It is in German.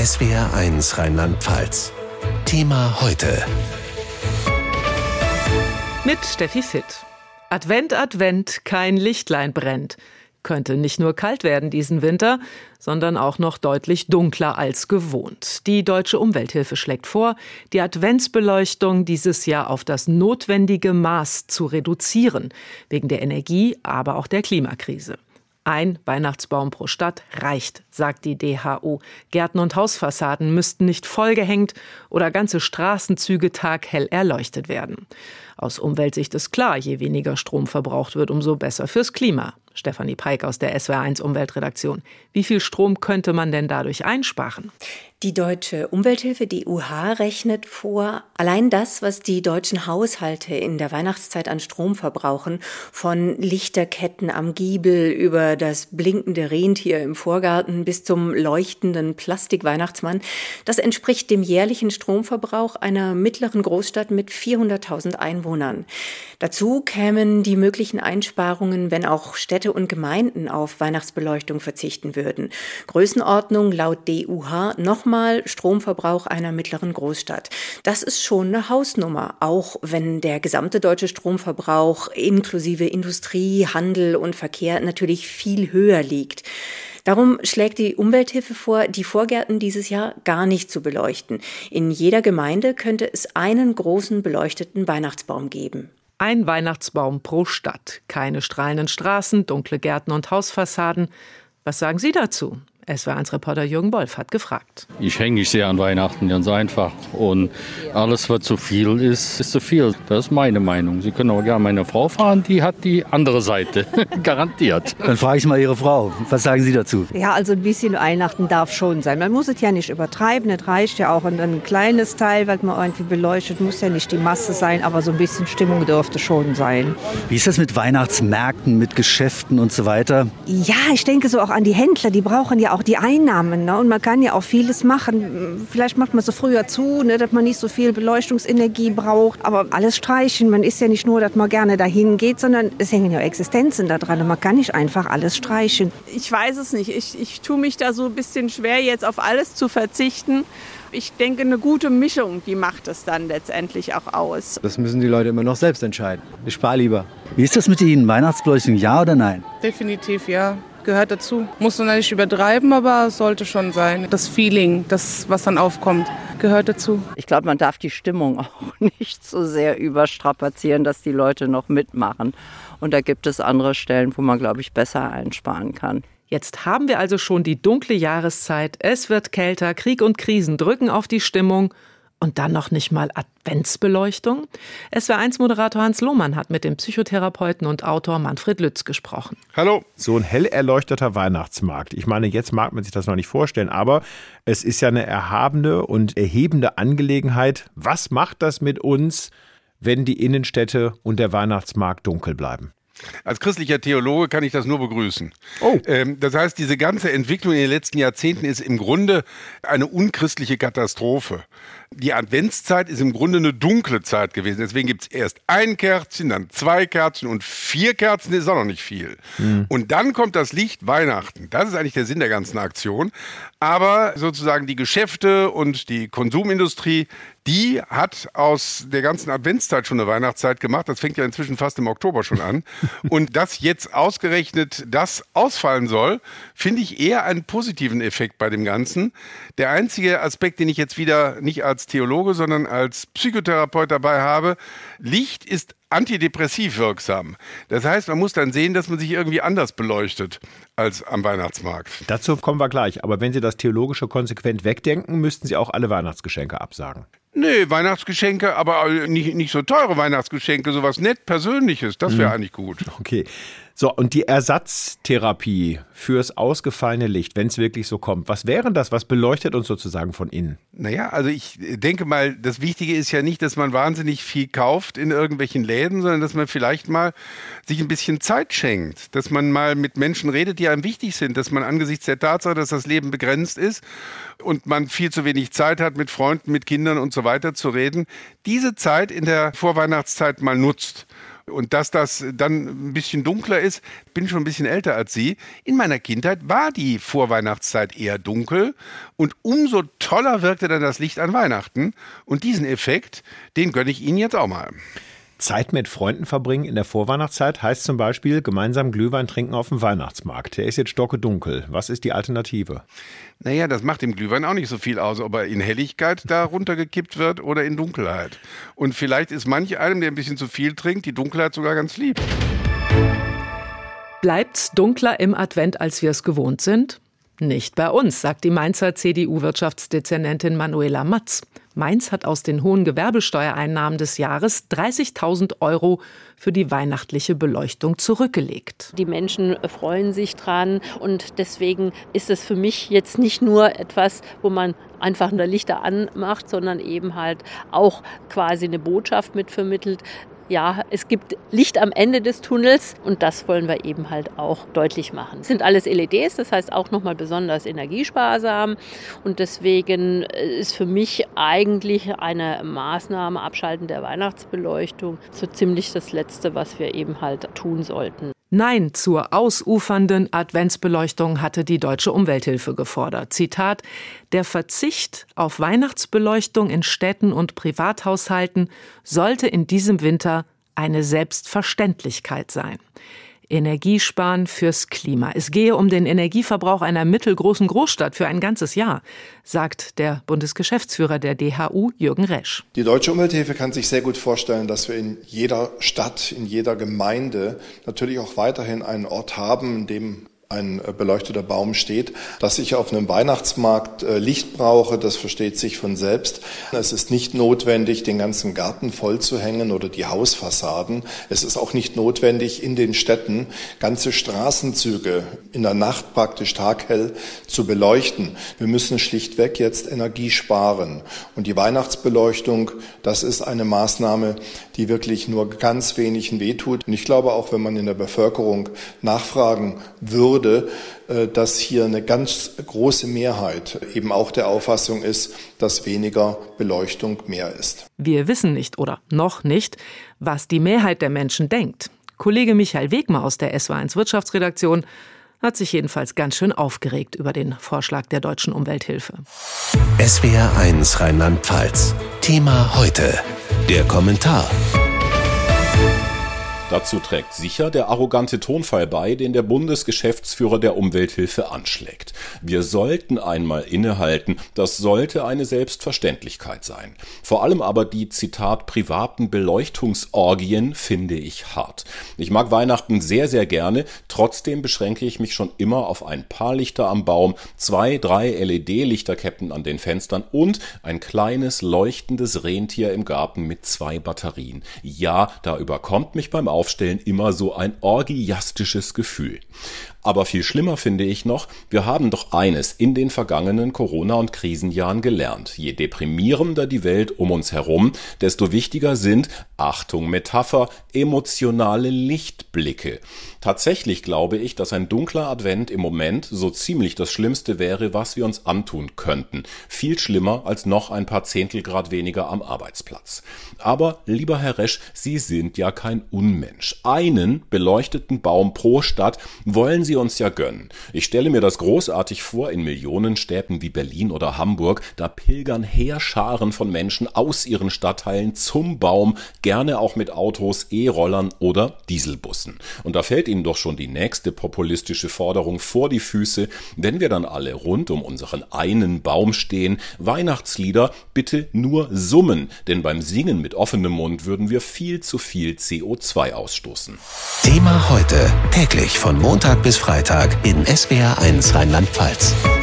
SWR1 Rheinland-Pfalz. Thema heute. Mit Steffi Fitt. Advent, Advent, kein Lichtlein brennt. Könnte nicht nur kalt werden diesen Winter, sondern auch noch deutlich dunkler als gewohnt. Die Deutsche Umwelthilfe schlägt vor, die Adventsbeleuchtung dieses Jahr auf das notwendige Maß zu reduzieren, wegen der Energie, aber auch der Klimakrise. Ein Weihnachtsbaum pro Stadt reicht, sagt die DHO. Gärten und Hausfassaden müssten nicht vollgehängt oder ganze Straßenzüge taghell erleuchtet werden. Aus Umweltsicht ist klar, je weniger Strom verbraucht wird, umso besser fürs Klima. Stefanie Peik aus der SWR1 Umweltredaktion. Wie viel Strom könnte man denn dadurch einsparen? Die deutsche Umwelthilfe, die UH, rechnet vor, allein das, was die deutschen Haushalte in der Weihnachtszeit an Strom verbrauchen, von Lichterketten am Giebel über das blinkende Rentier im Vorgarten bis zum leuchtenden Plastikweihnachtsmann, das entspricht dem jährlichen Stromverbrauch einer mittleren Großstadt mit 400.000 Einwohnern. Dazu kämen die möglichen Einsparungen, wenn auch Städte und Gemeinden auf Weihnachtsbeleuchtung verzichten würden. Größenordnung laut DUH noch nochmal Stromverbrauch einer mittleren Großstadt. Das ist schon eine Hausnummer, auch wenn der gesamte deutsche Stromverbrauch inklusive Industrie, Handel und Verkehr natürlich viel höher liegt. Darum schlägt die Umwelthilfe vor, die Vorgärten dieses Jahr gar nicht zu beleuchten. In jeder Gemeinde könnte es einen großen beleuchteten Weihnachtsbaum geben. Ein Weihnachtsbaum pro Stadt, keine strahlenden Straßen, dunkle Gärten und Hausfassaden. Was sagen Sie dazu? SW1-Reporter Jürgen Wolf hat gefragt. Ich hänge nicht sehr an Weihnachten, ganz einfach. Und alles, was zu viel ist, ist zu viel. Das ist meine Meinung. Sie können aber gerne meine Frau fahren, die hat die andere Seite. Garantiert. Dann frage ich mal Ihre Frau. Was sagen Sie dazu? Ja, also ein bisschen Weihnachten darf schon sein. Man muss es ja nicht übertreiben. Es reicht ja auch ein kleines Teil, weil man irgendwie beleuchtet. Muss ja nicht die Masse sein, aber so ein bisschen Stimmung dürfte schon sein. Wie ist das mit Weihnachtsmärkten, mit Geschäften und so weiter? Ja, ich denke so auch an die Händler. Die brauchen ja auch die Einnahmen. Ne? Und man kann ja auch vieles machen. Vielleicht macht man so früher zu, ne, dass man nicht so viel Beleuchtungsenergie braucht. Aber alles streichen. Man ist ja nicht nur, dass man gerne dahin geht, sondern es hängen ja Existenzen da dran. Und man kann nicht einfach alles streichen. Ich weiß es nicht. Ich, ich tue mich da so ein bisschen schwer, jetzt auf alles zu verzichten. Ich denke, eine gute Mischung, die macht es dann letztendlich auch aus. Das müssen die Leute immer noch selbst entscheiden. Ich spare lieber. Wie ist das mit Ihnen? Weihnachtsbeleuchtung, ja oder nein? Definitiv ja gehört dazu. Muss man nicht übertreiben, aber sollte schon sein. Das Feeling, das, was dann aufkommt, gehört dazu. Ich glaube, man darf die Stimmung auch nicht so sehr überstrapazieren, dass die Leute noch mitmachen. Und da gibt es andere Stellen, wo man, glaube ich, besser einsparen kann. Jetzt haben wir also schon die dunkle Jahreszeit. Es wird kälter, Krieg und Krisen drücken auf die Stimmung. Und dann noch nicht mal Adventsbeleuchtung? SWR1-Moderator Hans Lohmann hat mit dem Psychotherapeuten und Autor Manfred Lütz gesprochen. Hallo. So ein hell erleuchteter Weihnachtsmarkt. Ich meine, jetzt mag man sich das noch nicht vorstellen, aber es ist ja eine erhabene und erhebende Angelegenheit. Was macht das mit uns, wenn die Innenstädte und der Weihnachtsmarkt dunkel bleiben? Als christlicher Theologe kann ich das nur begrüßen. Oh. Ähm, das heißt, diese ganze Entwicklung in den letzten Jahrzehnten ist im Grunde eine unchristliche Katastrophe. Die Adventszeit ist im Grunde eine dunkle Zeit gewesen. Deswegen gibt es erst ein Kerzchen, dann zwei Kerzen und vier Kerzen ist auch noch nicht viel. Mhm. Und dann kommt das Licht Weihnachten. Das ist eigentlich der Sinn der ganzen Aktion. Aber sozusagen die Geschäfte und die Konsumindustrie, die hat aus der ganzen Adventszeit schon eine Weihnachtszeit gemacht. Das fängt ja inzwischen fast im Oktober schon an. Und dass jetzt ausgerechnet das ausfallen soll, finde ich eher einen positiven Effekt bei dem Ganzen. Der einzige Aspekt, den ich jetzt wieder nicht als Theologe, sondern als Psychotherapeut dabei habe, Licht ist antidepressiv wirksam. Das heißt, man muss dann sehen, dass man sich irgendwie anders beleuchtet als am Weihnachtsmarkt. Dazu kommen wir gleich. Aber wenn Sie das theologische konsequent wegdenken, müssten Sie auch alle Weihnachtsgeschenke absagen. Nee, Weihnachtsgeschenke, aber nicht, nicht so teure Weihnachtsgeschenke, sowas nett Persönliches, das wäre mhm. eigentlich gut. Okay. So, und die Ersatztherapie fürs ausgefallene Licht, wenn es wirklich so kommt, was wäre das? Was beleuchtet uns sozusagen von innen? Naja, also ich denke mal, das Wichtige ist ja nicht, dass man wahnsinnig viel kauft in irgendwelchen Läden, sondern dass man vielleicht mal sich ein bisschen Zeit schenkt, dass man mal mit Menschen redet, die einem wichtig sind, dass man angesichts der Tatsache, dass das Leben begrenzt ist und man viel zu wenig Zeit hat, mit Freunden, mit Kindern und so weiter zu reden, diese Zeit in der Vorweihnachtszeit mal nutzt Und dass das dann ein bisschen dunkler ist, bin schon ein bisschen älter als Sie. In meiner Kindheit war die Vorweihnachtszeit eher dunkel und umso toller wirkte dann das Licht an Weihnachten. Und diesen Effekt, den gönne ich Ihnen jetzt auch mal. Zeit mit Freunden verbringen in der Vorweihnachtszeit heißt zum Beispiel gemeinsam Glühwein trinken auf dem Weihnachtsmarkt. Der ist jetzt stocke dunkel. Was ist die Alternative? Naja, das macht dem Glühwein auch nicht so viel aus, ob er in Helligkeit da runtergekippt wird oder in Dunkelheit. Und vielleicht ist manch einem, der ein bisschen zu viel trinkt, die Dunkelheit sogar ganz lieb. Bleibt's dunkler im Advent, als wir es gewohnt sind? Nicht bei uns, sagt die Mainzer CDU-Wirtschaftsdezernentin Manuela Matz. Mainz hat aus den hohen Gewerbesteuereinnahmen des Jahres 30.000 Euro für die weihnachtliche Beleuchtung zurückgelegt. Die Menschen freuen sich dran und deswegen ist es für mich jetzt nicht nur etwas, wo man einfach nur Lichter anmacht, sondern eben halt auch quasi eine Botschaft mitvermittelt ja, es gibt Licht am Ende des Tunnels und das wollen wir eben halt auch deutlich machen. Es sind alles LEDs, das heißt auch nochmal besonders energiesparsam und deswegen äh, ist für mich eigentlich eine Maßnahme Abschalten der Weihnachtsbeleuchtung so ziemlich das Letzte, was wir eben halt tun sollten. Nein zur ausufernden Adventsbeleuchtung hatte die Deutsche Umwelthilfe gefordert. Zitat Der Verzicht auf Weihnachtsbeleuchtung in Städten und Privathaushalten sollte in diesem Winter eine Selbstverständlichkeit sein. Energiesparen fürs Klima. Es gehe um den Energieverbrauch einer mittelgroßen Großstadt für ein ganzes Jahr, sagt der Bundesgeschäftsführer der DHU, Jürgen Resch. Die Deutsche Umwelthilfe kann sich sehr gut vorstellen, dass wir in jeder Stadt, in jeder Gemeinde natürlich auch weiterhin einen Ort haben, in dem ein beleuchteter Baum steht. Dass ich auf einem Weihnachtsmarkt äh, Licht brauche, das versteht sich von selbst. Es ist nicht notwendig, den ganzen Garten voll zu hängen oder die Hausfassaden. Es ist auch nicht notwendig, in den Städten ganze Straßenzüge in der Nacht praktisch taghell zu beleuchten. Wir müssen schlichtweg jetzt Energie sparen. Und die Weihnachtsbeleuchtung, das ist eine Maßnahme, die wirklich nur ganz wenigen wehtut. Und ich glaube auch, wenn man in der Bevölkerung nachfragen würde, würde, äh, dass hier eine ganz große Mehrheit eben auch der Auffassung ist, dass weniger Beleuchtung mehr ist. Wir wissen nicht oder noch nicht, was die Mehrheit der Menschen denkt. Kollege Michael Wegmer aus der SW1 Wirtschaftsredaktion hat sich jedenfalls ganz schön aufgeregt über den Vorschlag der deutschen Umwelthilfe. SWR1 Rheinland-Pfalz. Thema heute. Der Kommentar. Dazu trägt sicher der arrogante Tonfall bei, den der Bundesgeschäftsführer der Umwelthilfe anschlägt. Wir sollten einmal innehalten, das sollte eine Selbstverständlichkeit sein. Vor allem aber die Zitat privaten Beleuchtungsorgien finde ich hart. Ich mag Weihnachten sehr, sehr gerne, trotzdem beschränke ich mich schon immer auf ein paar Lichter am Baum, zwei, drei LED-Lichterketten an den Fenstern und ein kleines leuchtendes Rentier im Garten mit zwei Batterien. Ja, da überkommt mich beim Aufstellen immer so ein orgiastisches Gefühl. Aber viel schlimmer finde ich noch, wir haben doch eines in den vergangenen Corona- und Krisenjahren gelernt. Je deprimierender die Welt um uns herum, desto wichtiger sind, Achtung Metapher, emotionale Lichtblicke. Tatsächlich glaube ich, dass ein dunkler Advent im Moment so ziemlich das Schlimmste wäre, was wir uns antun könnten. Viel schlimmer als noch ein paar Zehntelgrad weniger am Arbeitsplatz. Aber, lieber Herr Resch, Sie sind ja kein Unmensch. Einen beleuchteten Baum pro Stadt wollen Sie uns ja gönnen. Ich stelle mir das großartig vor in Millionenstädten wie Berlin oder Hamburg, da pilgern Heerscharen von Menschen aus ihren Stadtteilen zum Baum, gerne auch mit Autos, E-Rollern oder Dieselbussen. Und da fällt Ihnen doch schon die nächste populistische Forderung vor die Füße, wenn wir dann alle rund um unseren einen Baum stehen, Weihnachtslieder bitte nur summen, denn beim Singen mit offenem Mund würden wir viel zu viel CO2 ausstoßen. Thema heute, täglich von Montag bis Freitag in SWR1 Rheinland-Pfalz.